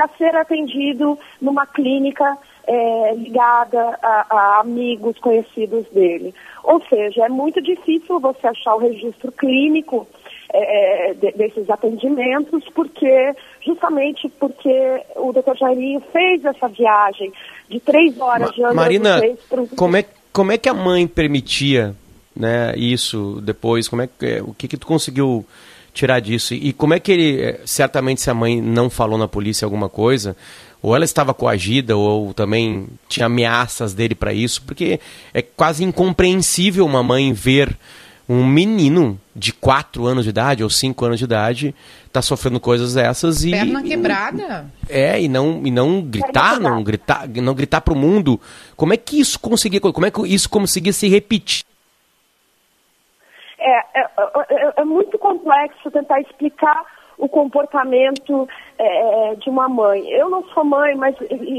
para ser atendido numa clínica é, ligada a, a amigos conhecidos dele. Ou seja, é muito difícil você achar o registro clínico é, de- desses atendimentos, porque justamente porque o doutor Jairinho fez essa viagem de três horas de Angra Marina, pro- como é, como é que a mãe permitia né, isso depois? Como é que, é, o que, que tu conseguiu tirar disso? E como é que ele, é, certamente se a mãe não falou na polícia alguma coisa, ou ela estava coagida, ou também tinha ameaças dele para isso, porque é quase incompreensível uma mãe ver um menino de 4 anos de idade ou 5 anos de idade tá sofrendo coisas dessas e Perna quebrada. é, e não, e não gritar, não gritar, não gritar pro mundo. Como é que isso conseguia, como é que isso conseguia se repetir? É, é, é- é muito complexo tentar explicar o comportamento é, de uma mãe. Eu não sou mãe, mas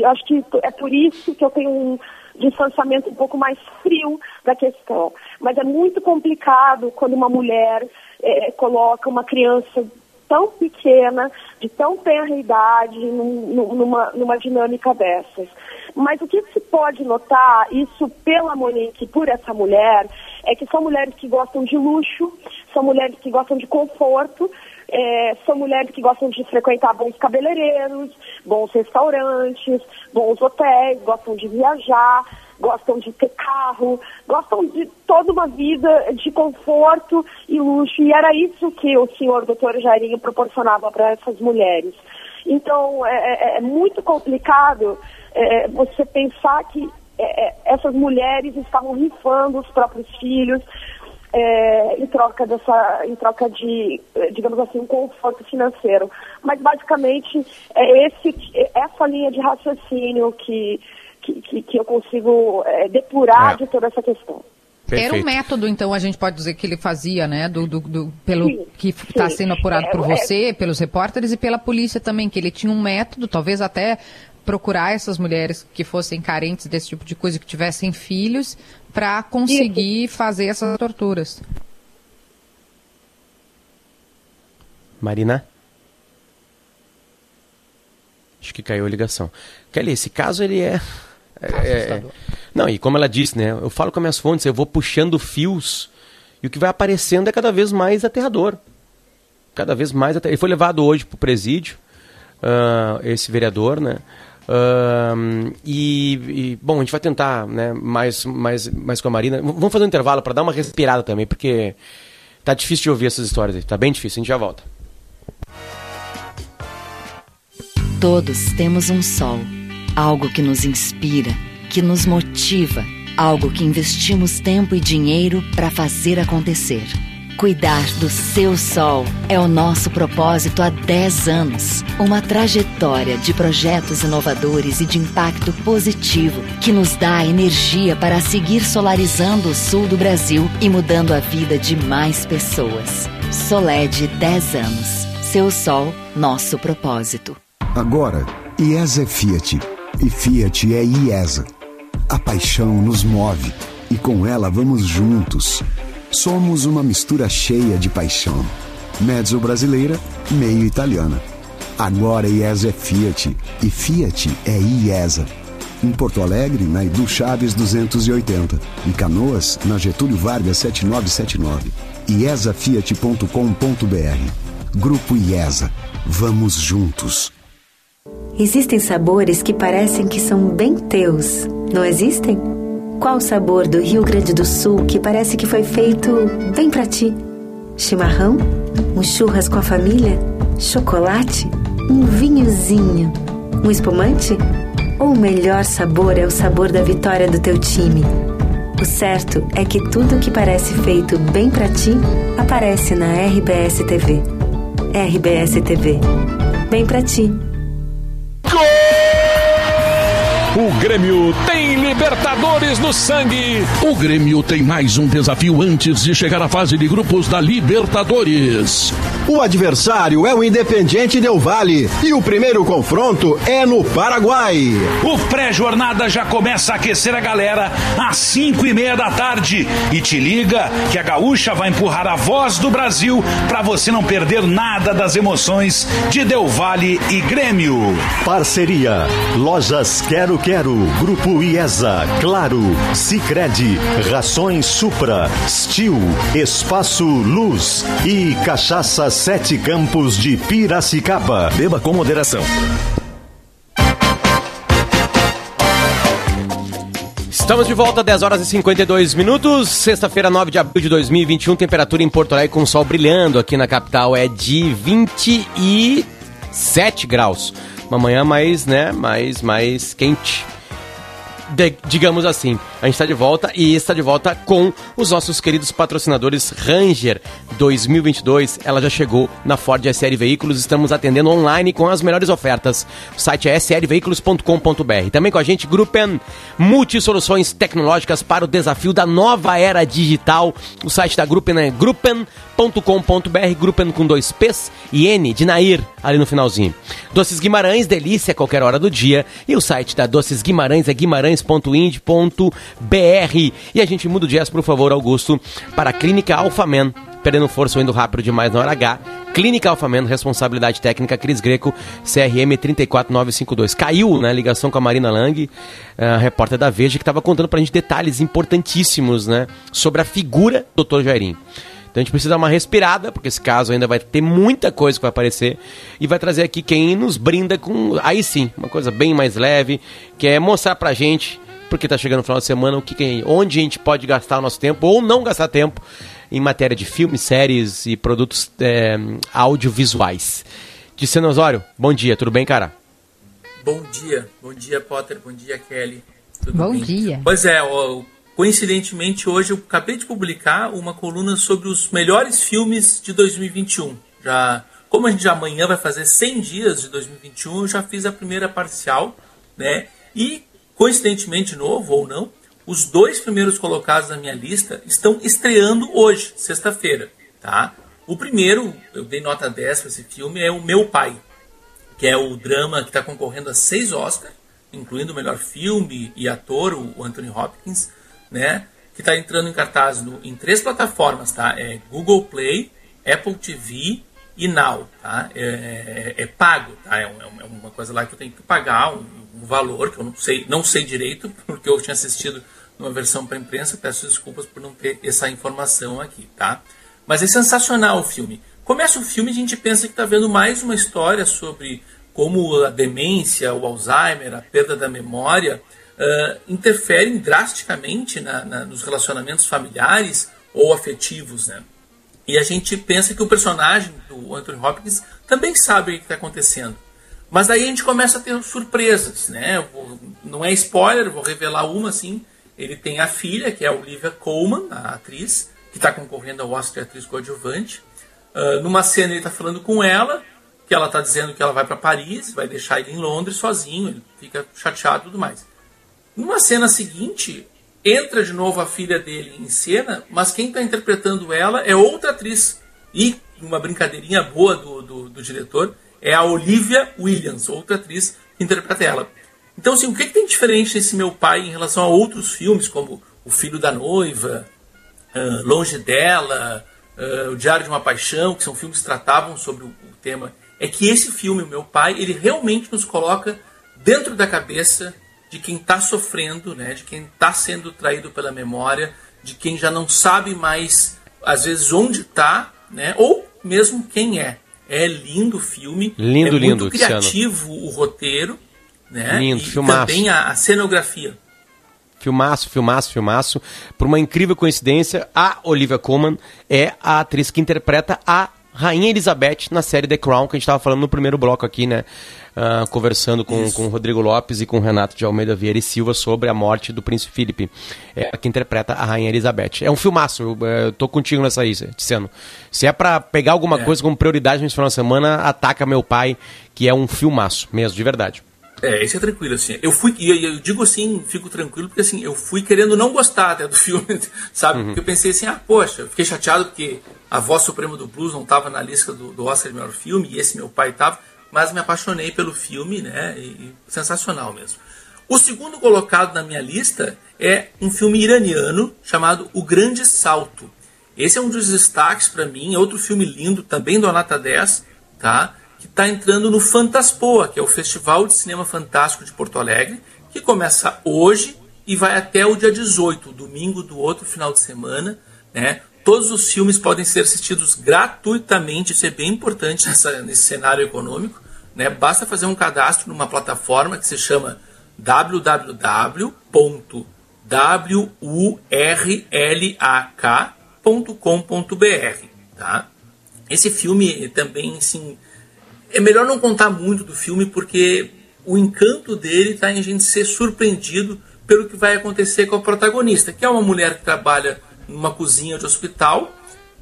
acho que é por isso que eu tenho um distanciamento um pouco mais frio da questão. Mas é muito complicado quando uma mulher é, coloca uma criança tão pequena, de tão tenra idade, num- num- numa, numa dinâmica dessas. Mas o que se pode notar, isso pela Monique, por essa mulher, é que são mulheres que gostam de luxo, são mulheres que gostam de conforto, é, são mulheres que gostam de frequentar bons cabeleireiros, bons restaurantes, bons hotéis, gostam de viajar, gostam de ter carro, gostam de toda uma vida de conforto e luxo. E era isso que o senhor doutor Jairinho proporcionava para essas mulheres. Então, é, é- é muito complicado é, você pensar que é, é, essas mulheres estavam rifando os próprios filhos é, em troca dessa, em troca de, eh, digamos assim, um conforto financeiro. Mas basicamente é esse, é essa linha de raciocínio que, que, que, que eu consigo eh, depurar É. de toda essa questão. Era um método, então, a gente pode dizer que ele fazia, né? Do, do- do- pelo Sim, que está sendo apurado por É, é- você, pelos repórteres e pela polícia também, que ele tinha um método, talvez até procurar essas mulheres que fossem carentes desse tipo de coisa, que tivessem filhos, para conseguir fazer essas torturas. Marina? Acho que caiu a ligação. Kelly, esse caso ele é. É- é- não, e como ela disse, né? Eu falo com as minhas fontes, eu vou puxando fios e o que vai aparecendo é cada vez mais aterrador. Cada vez mais aterrador. Ele foi levado hoje para o presídio, ah, esse vereador, né? Ahn, e, e, bom, a gente vai tentar, né, mais, mais, mais com a Marina. Vamos fazer um intervalo para dar uma respirada também, porque tá difícil de ouvir essas histórias aí. Tá bem difícil, a gente já volta. Todos temos um sol, algo que nos inspira, que nos motiva, algo que investimos tempo e dinheiro para fazer acontecer. Cuidar do seu sol é o nosso propósito há 10 anos. Uma trajetória de projetos inovadores e de impacto positivo que nos dá energia para seguir solarizando o sul do Brasil e mudando a vida de mais pessoas. Soled 10 anos. Seu sol, nosso propósito. Agora, IESA Fiat. E Fiat é IESA. A paixão nos move e com ela vamos juntos. Somos uma mistura cheia de paixão. Mezzo brasileira, meio italiana. Agora IESA é Fiat e Fiat é IESA. Em Porto Alegre, na Edu Chaves 280. Em Canoas, na Getúlio Vargas 7979. IESAFiat.com.br. Grupo IESA. Vamos juntos. Existem sabores que parecem que são bem teus, não existem? Qual o sabor do Rio Grande do Sul que parece que foi feito bem pra ti? Chimarrão? Um churras com a família? Chocolate? Um vinhozinho? Um espumante? Ou o melhor sabor é o sabor da vitória do teu time? O certo é que tudo que parece feito bem pra ti aparece na RBS TV. RBS TV. Bem pra ti. O Grêmio tem Libertadores no sangue. O Grêmio tem mais um desafio antes de chegar à fase de grupos da Libertadores. O adversário é o Independiente Del Vale e o primeiro confronto é no Paraguai. O pré-jornada já começa a aquecer a galera às 5 e meia da tarde. E te liga que a Gaúcha vai empurrar a voz do Brasil para você não perder nada das emoções de Del Vale e Grêmio. Parceria Lojas Quero Quero, Grupo IESA, Claro, Sicredi, Rações Supra, Stil, Espaço Luz e Cachaça Sete Campos de Piracicaba. Beba com moderação. Estamos de volta, 10 horas e 52 minutos. Sexta-feira, 9 de abril de 2021. Temperatura em Porto Alegre com sol brilhando aqui na capital é de 27 graus. Uma manhã mais, né, mais, mais quente. De- digamos assim, a gente está de volta e está de volta com os nossos queridos patrocinadores Ranger 2022. Ela já chegou na Ford SL Veículos, estamos atendendo online com as melhores ofertas. O site é slveículos.com.br. Também com a gente Gruppen Multisoluções Tecnológicas para o desafio da nova era digital. O site da Gruppen é gruppen.com.br, Gruppen com dois P's e N de Nair ali no finalzinho. Doces Guimarães, delícia a qualquer hora do dia. E o site da Doces Guimarães é guimarães.ind.br. E a gente muda o jazz, por favor, Augusto, para a Clínica Alfaman. Perdendo força ou indo rápido demais na hora H. Clínica Alfaman, responsabilidade técnica Cris Greco, CRM 34952. Caiu na ligação com a Marina Lang, a repórter da Veja, que estava contando pra gente detalhes importantíssimos, né? Sobre a figura do Dr. Jairim. Então a gente precisa dar uma respirada, porque esse caso ainda vai ter muita coisa que vai aparecer. E vai trazer aqui quem nos brinda com, aí sim, uma coisa bem mais leve, que é mostrar pra gente, porque tá chegando o final de semana, o que, que onde a gente pode gastar o nosso tempo ou não gastar tempo em matéria de filmes, séries e produtos é, audiovisuais. Diceno Osório, bom dia, tudo bem, cara? Bom dia, bom dia Potter, bom dia Kelly. Tudo Bom bem? dia. Pois é, ó, coincidentemente hoje eu acabei de publicar uma coluna sobre os melhores filmes de 2021. Já, como a gente já amanhã vai fazer 100 dias de 2021, eu já fiz a primeira parcial, né? E coincidentemente novo ou não, os dois primeiros colocados na minha lista estão estreando hoje, sexta-feira, tá? O primeiro, eu dei nota 10 para esse filme, é O Meu Pai, que é o drama que está concorrendo a seis Oscars, incluindo o melhor filme e ator, o Anthony Hopkins, né? Que está entrando em cartaz no, em três plataformas, tá? É Google Play, Apple TV e Now, tá? É, é- é pago, tá? É, um- é uma coisa lá que eu tenho que pagar um, um valor que eu não sei, não sei direito, porque eu tinha assistido numa versão para imprensa. Peço desculpas por não ter essa informação aqui, tá? Mas é sensacional o filme. Começa o filme e a gente pensa que está vendo mais uma história sobre como a demência, o Alzheimer, a perda da memória, uh, interferem drasticamente na, na, nos relacionamentos familiares ou afetivos, né? E a gente pensa que o personagem do Anthony Hopkins também sabe o que está acontecendo. Mas daí a gente começa a ter surpresas, né? Vou, não é spoiler, vou revelar uma assim. Ele tem a filha, que é a Olivia Colman, a atriz, que está concorrendo ao Oscar de atriz coadjuvante. Uh, numa cena ele está falando com ela, que ela está dizendo que ela vai para Paris, vai deixar ele em Londres sozinho, ele fica chateado e tudo mais. Numa cena seguinte, entra de novo a filha dele em cena, mas quem está interpretando ela é outra atriz. E, uma brincadeirinha boa do, do, do, diretor, é a Olivia Williams, outra atriz que interpreta ela. Então, assim, o que, que tem diferente nesse meu pai em relação a outros filmes, como O Filho da Noiva, uh, Longe dela, uh, O Diário de uma Paixão, que são filmes que tratavam sobre o, o tema, é que esse filme, o meu pai, ele realmente nos coloca dentro da cabeça de quem está sofrendo, né, de quem está sendo traído pela memória, de quem já não sabe mais, às vezes, onde está, né, ou mesmo quem é. É lindo o filme, lindo, é lindo, muito criativo Luciano. o roteiro, né, lindo, e filmaço. também a, a cenografia. Filmaço, filmaço, filmaço. Por uma incrível coincidência, a Olivia Colman é a atriz que interpreta a Rainha Elizabeth na série The Crown, que a gente estava falando no primeiro bloco aqui, né? Uh, conversando com, com o Rodrigo Lopes e com o Renato de Almeida Vieira e Silva sobre a morte do príncipe Felipe, é, que interpreta a Rainha Elizabeth. É um filmaço, eu, eu tô contigo nessa aí, Tiziano. Se é para pegar alguma é. coisa como prioridade nesse final de semana, ataca meu pai, que é um filmaço, mesmo, de verdade. É, esse é tranquilo, assim. Eu fui, e eu, eu, digo assim, fico tranquilo, porque assim, eu fui querendo não gostar até do filme, sabe? Uhum. Porque eu pensei assim, ah, poxa, fiquei chateado porque a Voz Suprema do Blues não estava na lista do, do Oscar de melhor filme, e esse meu pai estava, mas me apaixonei pelo filme, né? E, sensacional mesmo. O segundo colocado na minha lista é um filme iraniano chamado O Grande Salto. Esse é um dos destaques para mim, é outro filme lindo, também do Anata 10, tá? que está entrando no Fantaspoa, que é o Festival de Cinema Fantástico de Porto Alegre, que começa hoje e vai até o dia 18, domingo do outro final de semana. Né? Todos os filmes podem ser assistidos gratuitamente, isso é bem importante nessa, nesse cenário econômico. Né? Basta fazer um cadastro numa plataforma que se chama www.urlak.com.br. Tá? Esse filme também, assim, é melhor não contar muito do filme porque o encanto dele está em a gente ser surpreendido pelo que vai acontecer com a protagonista, que é uma mulher que trabalha numa cozinha de hospital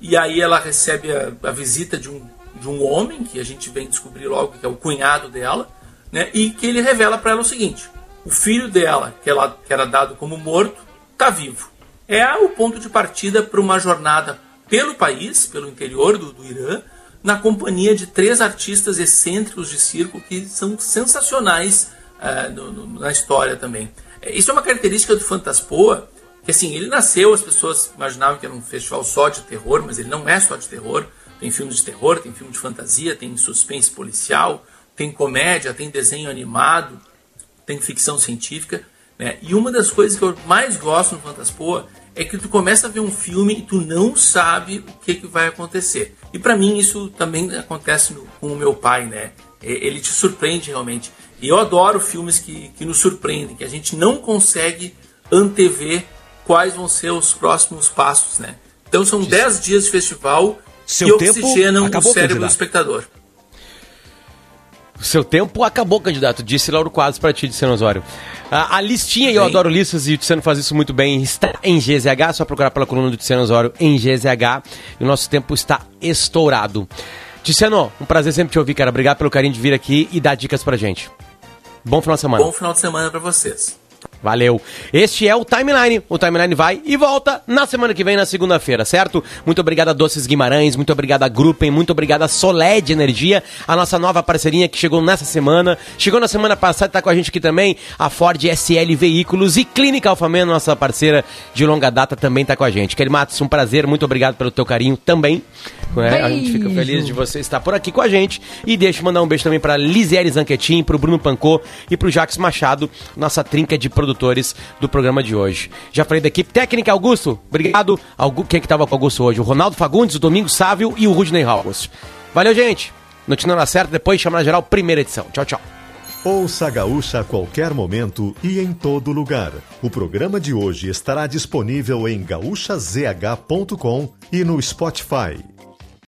e aí ela recebe a, a visita de um, de um homem que a gente vem descobrir logo que é o cunhado dela, né? E que ele revela para ela o seguinte: o filho dela, que, ela, que era dado como morto, está vivo. É o ponto de partida para uma jornada pelo país, pelo interior do, do Irã, na companhia de três artistas excêntricos de circo que são sensacionais uh, no, no, na história também. Isso é uma característica do Fantaspoa, que assim, ele nasceu, as pessoas imaginavam que era um festival só de terror, mas ele não é só de terror. Tem filme de terror, tem filme de fantasia, tem suspense policial, tem comédia, tem desenho animado, tem ficção científica. Né? E uma das coisas que eu mais gosto no Fantaspoa é que tu começa a ver um filme e tu não sabe o que, que vai acontecer. E para mim isso também acontece no, com o meu pai, né? Ele te surpreende realmente. E eu adoro filmes que, que nos surpreendem, que a gente não consegue antever quais vão ser os próximos passos, né? Então são 10 dias de festival Seu que oxigenam o cérebro candidato. do espectador. O seu tempo acabou, candidato, disse Lauro Quadros para ti, Diceno Osório. A, a listinha, e eu adoro listas, e o Tiziano faz isso muito bem, está em GZH, só procurar pela coluna do Tiziano Osório em GZH, e o nosso tempo está estourado. Tiziano, um prazer sempre te ouvir, cara. Obrigado pelo carinho de vir aqui e dar dicas pra gente. Bom final de semana. Bom final de semana para vocês. Valeu. Este é o Timeline. O Timeline vai e volta na semana que vem, na segunda-feira, certo? Muito obrigado a Doces Guimarães, muito obrigado a Gruppen, muito obrigado a Soled Energia, a nossa nova parceirinha que chegou nessa semana. Chegou na semana passada, tá com a gente aqui também, a Ford SL Veículos e Clínica Alfameno, nossa parceira de longa data, também tá com a gente. Kelly Matos, um prazer, muito obrigado pelo teu carinho também. É, a gente fica feliz de você estar por aqui com a gente. E deixa eu mandar um beijo também para Lisiere Zanquetin, pro Bruno Pancô e pro Jacques Machado, nossa trinca de produtores do programa de hoje. Já falei da equipe técnica, Augusto, obrigado. Algu Quem é que estava com o Augusto hoje? O Ronaldo Fagundes, o Domingo Sávio e o Rudney Ramos. Valeu, gente. Notícia na certa, depois chama na geral, primeira edição. Tchau, tchau. Ouça a Gaúcha a qualquer momento e em todo lugar. O programa de hoje estará disponível em gaúchazh.com e no Spotify.